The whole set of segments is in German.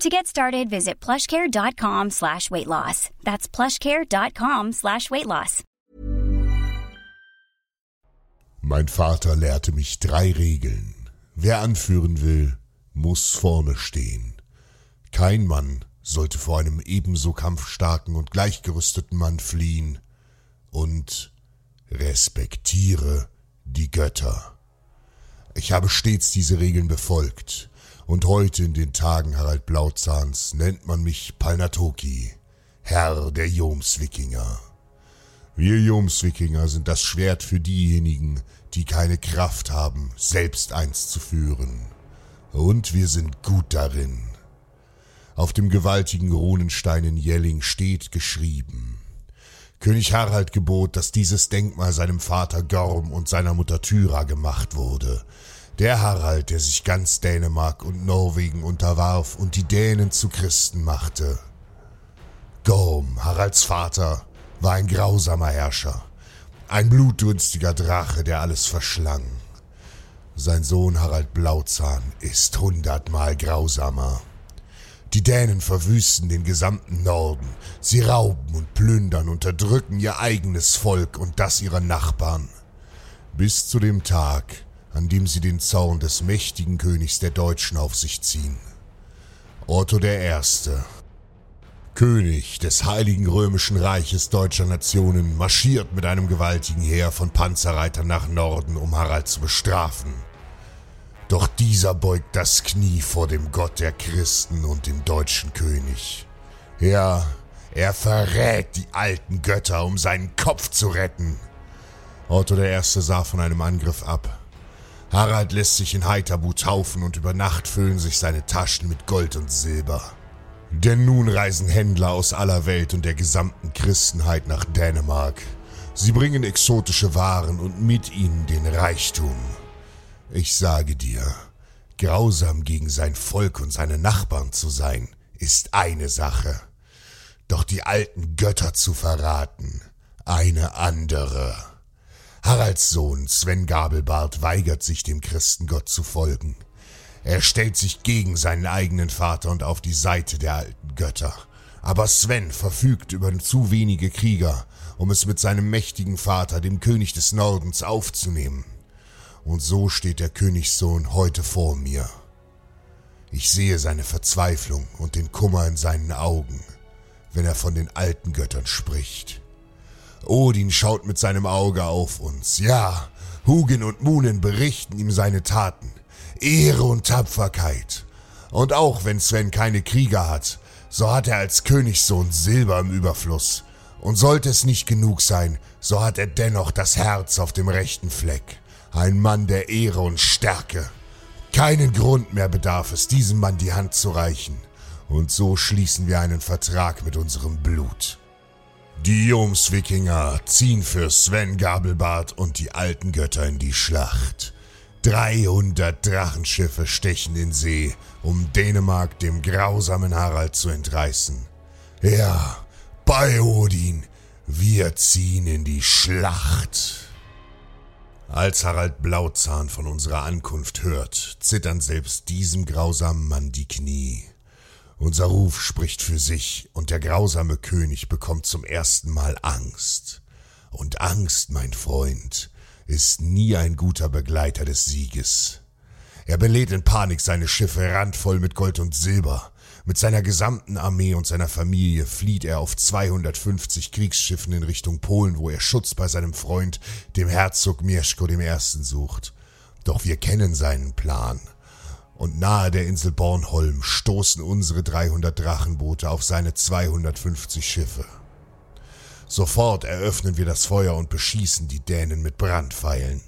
To get started, visit plushcare.com slash weight loss. That's plushcare.com slash weight loss. Mein Vater lehrte mich drei Regeln. Wer anführen will, muss vorne stehen. Kein Mann sollte vor einem ebenso kampfstarken und gleichgerüsteten Mann fliehen. Und respektiere die Götter. Ich habe stets diese Regeln befolgt, und heute in den Tagen Harald Blauzahns nennt man mich Palnatoki, Herr der Jomswikinger. Wir Jomswikinger sind das Schwert für diejenigen, die keine Kraft haben, selbst eins zu führen. Und wir sind gut darin. Auf dem gewaltigen Runenstein in Jelling steht geschrieben. König Harald gebot, dass dieses Denkmal seinem Vater Gorm und seiner Mutter Thyra gemacht wurde, der Harald, der sich ganz Dänemark und Norwegen unterwarf und die Dänen zu Christen machte. Gorm, Haralds Vater, war ein grausamer Herrscher, ein blutdürstiger Drache, der alles verschlang. Sein Sohn Harald Blauzahn ist hundertmal grausamer. Die Dänen verwüsten den gesamten Norden. Sie rauben und plündern, unterdrücken ihr eigenes Volk und das ihrer Nachbarn. Bis zu dem Tag, an dem sie den Zorn des mächtigen Königs der Deutschen auf sich ziehen. Otto Erste, König des Heiligen Römischen Reiches deutscher Nationen, marschiert mit einem gewaltigen Heer von Panzerreitern nach Norden, um Harald zu bestrafen. Doch dieser beugt das Knie vor dem Gott der Christen und dem deutschen König. Ja, er verrät die alten Götter, um seinen Kopf zu retten. Otto Erste sah von einem Angriff ab. Harald lässt sich in Heiterbu taufen und über Nacht füllen sich seine Taschen mit Gold und Silber. Denn nun reisen Händler aus aller Welt und der gesamten Christenheit nach Dänemark. Sie bringen exotische Waren und mit ihnen den Reichtum. Ich sage dir, grausam gegen sein Volk und seine Nachbarn zu sein, ist eine Sache. Doch die alten Götter zu verraten, eine andere. Haralds Sohn Sven Gabelbart weigert sich dem Christengott zu folgen. Er stellt sich gegen seinen eigenen Vater und auf die Seite der alten Götter. Aber Sven verfügt über zu wenige Krieger, um es mit seinem mächtigen Vater, dem König des Nordens, aufzunehmen. Und so steht der Königssohn heute vor mir. Ich sehe seine Verzweiflung und den Kummer in seinen Augen, wenn er von den alten Göttern spricht. Odin schaut mit seinem Auge auf uns. Ja, Hugin und Munin berichten ihm seine Taten. Ehre und Tapferkeit. Und auch wenn Sven keine Krieger hat, so hat er als Königssohn Silber im Überfluss. Und sollte es nicht genug sein, so hat er dennoch das Herz auf dem rechten Fleck. Ein Mann der Ehre und Stärke. Keinen Grund mehr bedarf es, diesem Mann die Hand zu reichen. Und so schließen wir einen Vertrag mit unserem Blut. Die Jomswikinger ziehen für Sven Gabelbart und die alten Götter in die Schlacht. 300 Drachenschiffe stechen in See, um Dänemark dem grausamen Harald zu entreißen. Ja, bei Odin Wir ziehen in die Schlacht. Als Harald Blauzahn von unserer Ankunft hört, zittern selbst diesem grausamen Mann die Knie. Unser Ruf spricht für sich, und der grausame König bekommt zum ersten Mal Angst. Und Angst, mein Freund, ist nie ein guter Begleiter des Sieges. Er belädt in Panik seine Schiffe randvoll mit Gold und Silber. Mit seiner gesamten Armee und seiner Familie flieht er auf 250 Kriegsschiffen in Richtung Polen, wo er Schutz bei seinem Freund, dem Herzog Mieszko I. sucht. Doch wir kennen seinen Plan. Und nahe der Insel Bornholm stoßen unsere 300 Drachenboote auf seine 250 Schiffe. Sofort eröffnen wir das Feuer und beschießen die Dänen mit Brandpfeilen.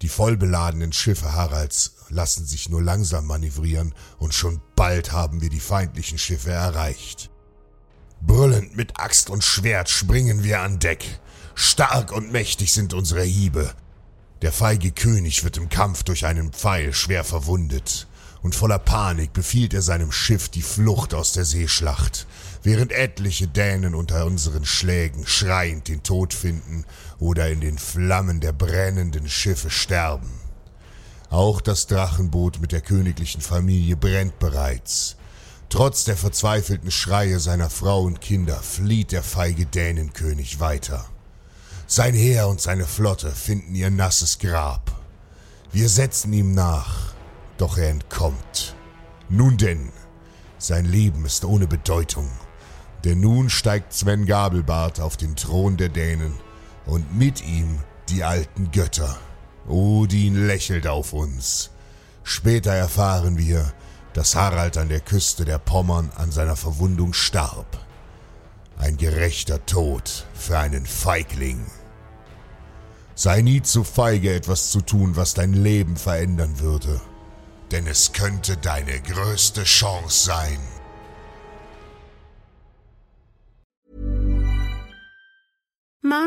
Die vollbeladenen Schiffe Haralds lassen sich nur langsam manövrieren und schon bald haben wir die feindlichen Schiffe erreicht. Brüllend mit Axt und Schwert springen wir an Deck. Stark und mächtig sind unsere Hiebe. Der feige König wird im Kampf durch einen Pfeil schwer verwundet und voller Panik befiehlt er seinem Schiff die Flucht aus der Seeschlacht, während etliche Dänen unter unseren Schlägen schreiend den Tod finden oder in den Flammen der brennenden Schiffe sterben. Auch das Drachenboot mit der königlichen Familie brennt bereits. Trotz der verzweifelten Schreie seiner Frau und Kinder flieht der feige Dänenkönig weiter. Sein Heer und seine Flotte finden ihr nasses Grab. Wir setzen ihm nach, doch er entkommt. Nun denn, sein Leben ist ohne Bedeutung. Denn nun steigt Sven Gabelbart auf den Thron der Dänen und mit ihm die alten Götter. Odin lächelt auf uns. Später erfahren wir, dass Harald an der Küste der Pommern an seiner Verwundung starb. Ein gerechter Tod für einen Feigling. Sei nie zu feige, etwas zu tun, was dein Leben verändern würde denn es könnte deine größte Chance sein.